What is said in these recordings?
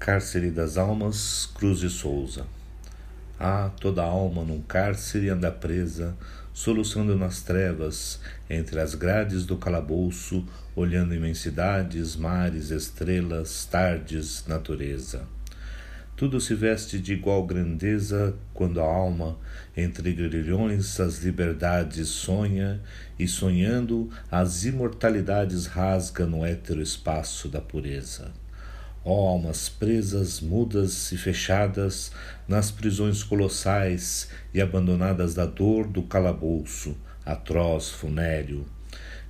Cárcere das Almas, Cruz de Souza. Ah, toda alma num cárcere anda presa, soluçando nas trevas, entre as grades do calabouço, olhando imensidades, mares, estrelas, tardes, natureza. Tudo se veste de igual grandeza quando a alma, entre grilhões, as liberdades sonha, e sonhando, as imortalidades rasga no hétero espaço da pureza. Ó oh, almas presas, mudas e fechadas nas prisões colossais e abandonadas da dor do calabouço, atroz, funéreo.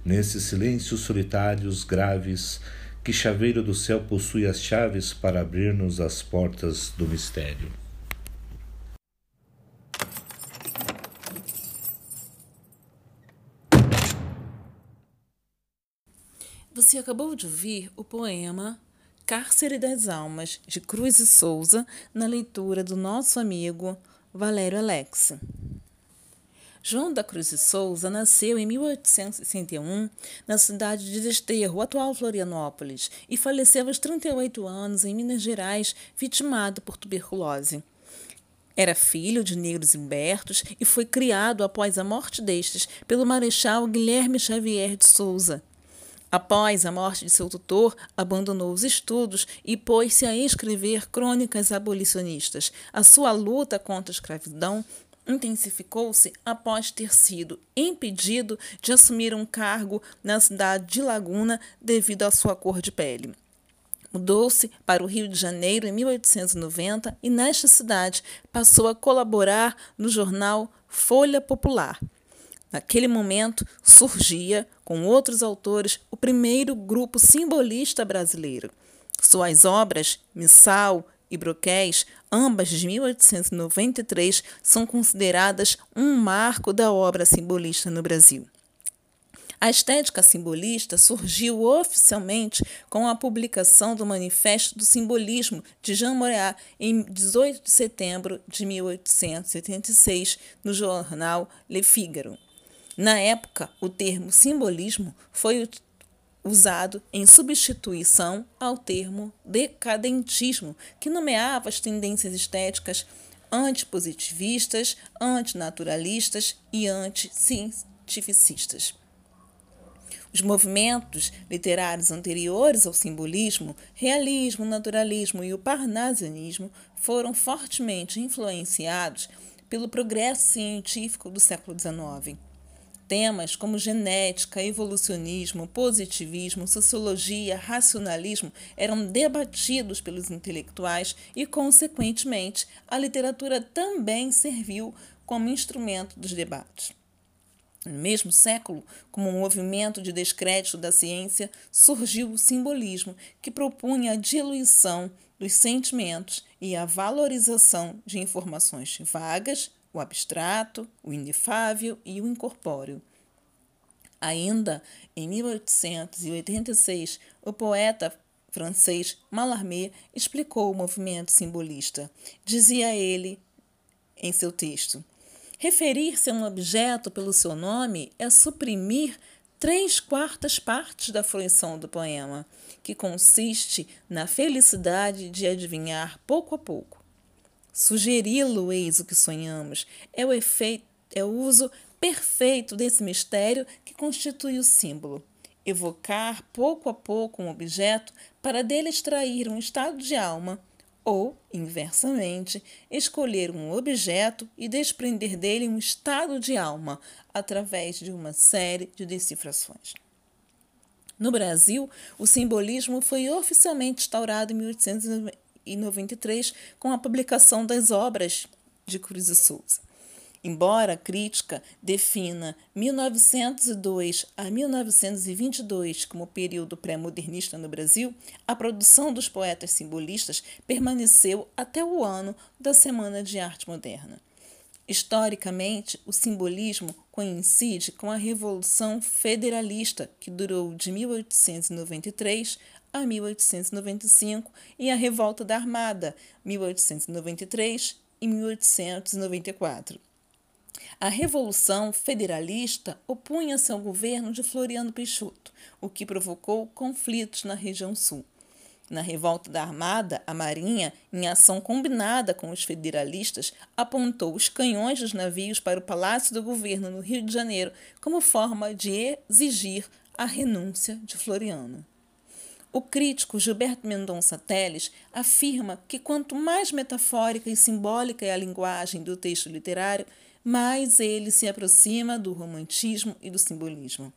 Nesses silêncios solitários, graves, que chaveiro do céu possui as chaves para abrir-nos as portas do mistério. Você acabou de ouvir o poema Cárcere das Almas, de Cruz e Souza, na leitura do nosso amigo Valério Alex. João da Cruz e Souza nasceu em 1861 na cidade de Desterro, atual Florianópolis, e faleceu aos 38 anos em Minas Gerais, vitimado por tuberculose. Era filho de negros imbertos e foi criado após a morte destes pelo Marechal Guilherme Xavier de Souza, Após a morte de seu tutor, abandonou os estudos e pôs-se a escrever crônicas abolicionistas. A sua luta contra a escravidão intensificou-se após ter sido impedido de assumir um cargo na cidade de Laguna devido à sua cor de pele. Mudou-se para o Rio de Janeiro em 1890 e, nesta cidade, passou a colaborar no jornal Folha Popular. Naquele momento, surgia, com outros autores, o primeiro grupo simbolista brasileiro. Suas obras, Missal e Broquéis, ambas de 1893, são consideradas um marco da obra simbolista no Brasil. A estética simbolista surgiu oficialmente com a publicação do Manifesto do Simbolismo de Jean Moreau em 18 de setembro de 1886, no jornal Le Figaro. Na época, o termo simbolismo foi usado em substituição ao termo decadentismo, que nomeava as tendências estéticas antipositivistas, antinaturalistas e anticientificistas. Os movimentos literários anteriores ao simbolismo, realismo, naturalismo e o parnasianismo, foram fortemente influenciados pelo progresso científico do século XIX. Temas como genética, evolucionismo, positivismo, sociologia, racionalismo eram debatidos pelos intelectuais e, consequentemente, a literatura também serviu como instrumento dos debates. No mesmo século, como um movimento de descrédito da ciência, surgiu o simbolismo, que propunha a diluição dos sentimentos e a valorização de informações vagas, o abstrato, o inefável e o incorpóreo. Ainda em 1886, o poeta francês Mallarmé explicou o movimento simbolista. Dizia ele em seu texto: Referir-se a um objeto pelo seu nome é suprimir três quartas partes da fruição do poema, que consiste na felicidade de adivinhar pouco a pouco. Sugeri-lo, eis o que sonhamos, é o efeito, é o uso perfeito desse mistério que constitui o símbolo. Evocar pouco a pouco um objeto para dele extrair um estado de alma, ou, inversamente, escolher um objeto e desprender dele um estado de alma através de uma série de decifrações. No Brasil, o simbolismo foi oficialmente instaurado em 1890 1993 com a publicação das obras de Cruz e Souza. Embora a crítica defina 1902 a 1922 como período pré-modernista no Brasil, a produção dos poetas simbolistas permaneceu até o ano da Semana de Arte Moderna. Historicamente, o simbolismo coincide com a Revolução Federalista, que durou de 1893 a 1895 e a Revolta da Armada, 1893 e 1894. A Revolução Federalista opunha-se ao governo de Floriano Peixoto, o que provocou conflitos na região sul. Na revolta da Armada, a Marinha, em ação combinada com os federalistas, apontou os canhões dos navios para o Palácio do Governo no Rio de Janeiro como forma de exigir a renúncia de Floriano. O crítico Gilberto Mendonça Teles afirma que quanto mais metafórica e simbólica é a linguagem do texto literário, mais ele se aproxima do romantismo e do simbolismo.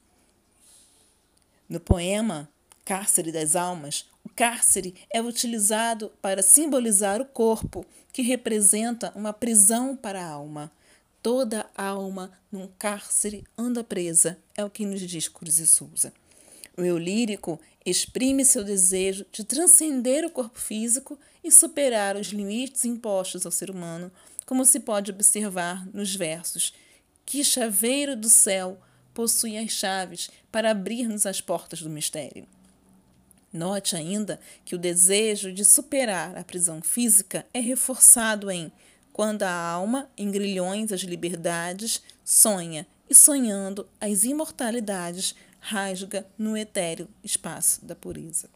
No poema Cárcere das Almas, o cárcere é utilizado para simbolizar o corpo, que representa uma prisão para a alma. Toda alma num cárcere anda presa, é o que nos diz Cruz e Souza. O eu lírico exprime seu desejo de transcender o corpo físico e superar os limites impostos ao ser humano, como se pode observar nos versos: Que chaveiro do céu possui as chaves para abrir-nos as portas do mistério. Note ainda que o desejo de superar a prisão física é reforçado em quando a alma, em grilhões as liberdades, sonha e sonhando as imortalidades, rasga no etéreo espaço da pureza.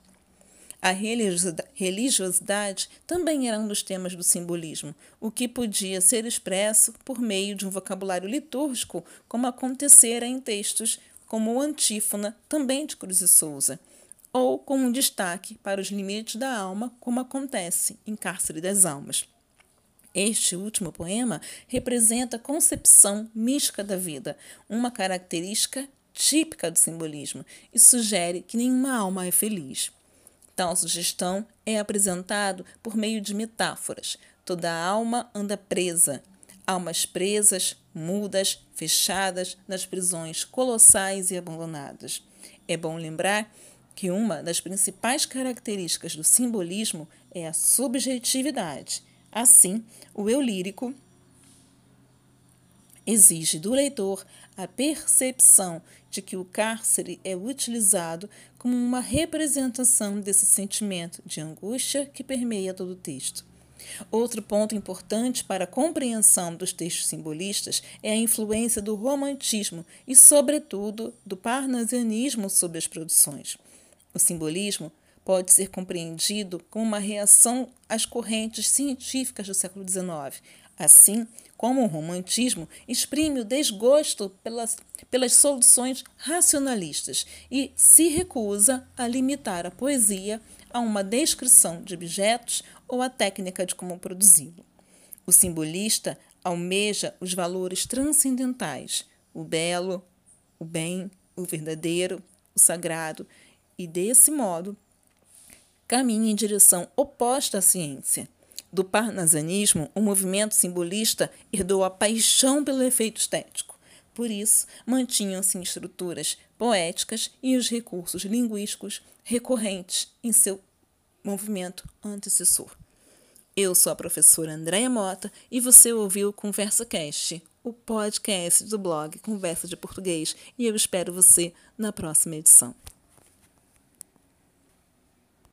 A religiosidade também era um dos temas do simbolismo, o que podia ser expresso por meio de um vocabulário litúrgico, como acontecera em textos como o Antífona, também de Cruz e Souza, ou com um destaque para os limites da alma, como acontece em Cárcere das Almas. Este último poema representa a concepção mística da vida, uma característica típica do simbolismo, e sugere que nenhuma alma é feliz. Tal sugestão é apresentado por meio de metáforas. Toda alma anda presa, almas presas, mudas, fechadas nas prisões colossais e abandonadas. É bom lembrar que uma das principais características do simbolismo é a subjetividade. Assim, o eu lírico exige do leitor a percepção de que o cárcere é utilizado como uma representação desse sentimento de angústia que permeia todo o texto. Outro ponto importante para a compreensão dos textos simbolistas é a influência do romantismo e, sobretudo, do parnasianismo sobre as produções. O simbolismo pode ser compreendido como uma reação às correntes científicas do século XIX, assim como o romantismo exprime o desgosto pelas, pelas soluções racionalistas e se recusa a limitar a poesia a uma descrição de objetos ou a técnica de como produzi-lo. O simbolista almeja os valores transcendentais, o belo, o bem, o verdadeiro, o sagrado e, desse modo, caminha em direção oposta à ciência. Do parnasianismo, o movimento simbolista herdou a paixão pelo efeito estético. Por isso, mantinham-se estruturas poéticas e os recursos linguísticos recorrentes em seu movimento antecessor. Eu sou a professora Andréia Mota e você ouviu Conversa Cast, o podcast do blog Conversa de Português, e eu espero você na próxima edição.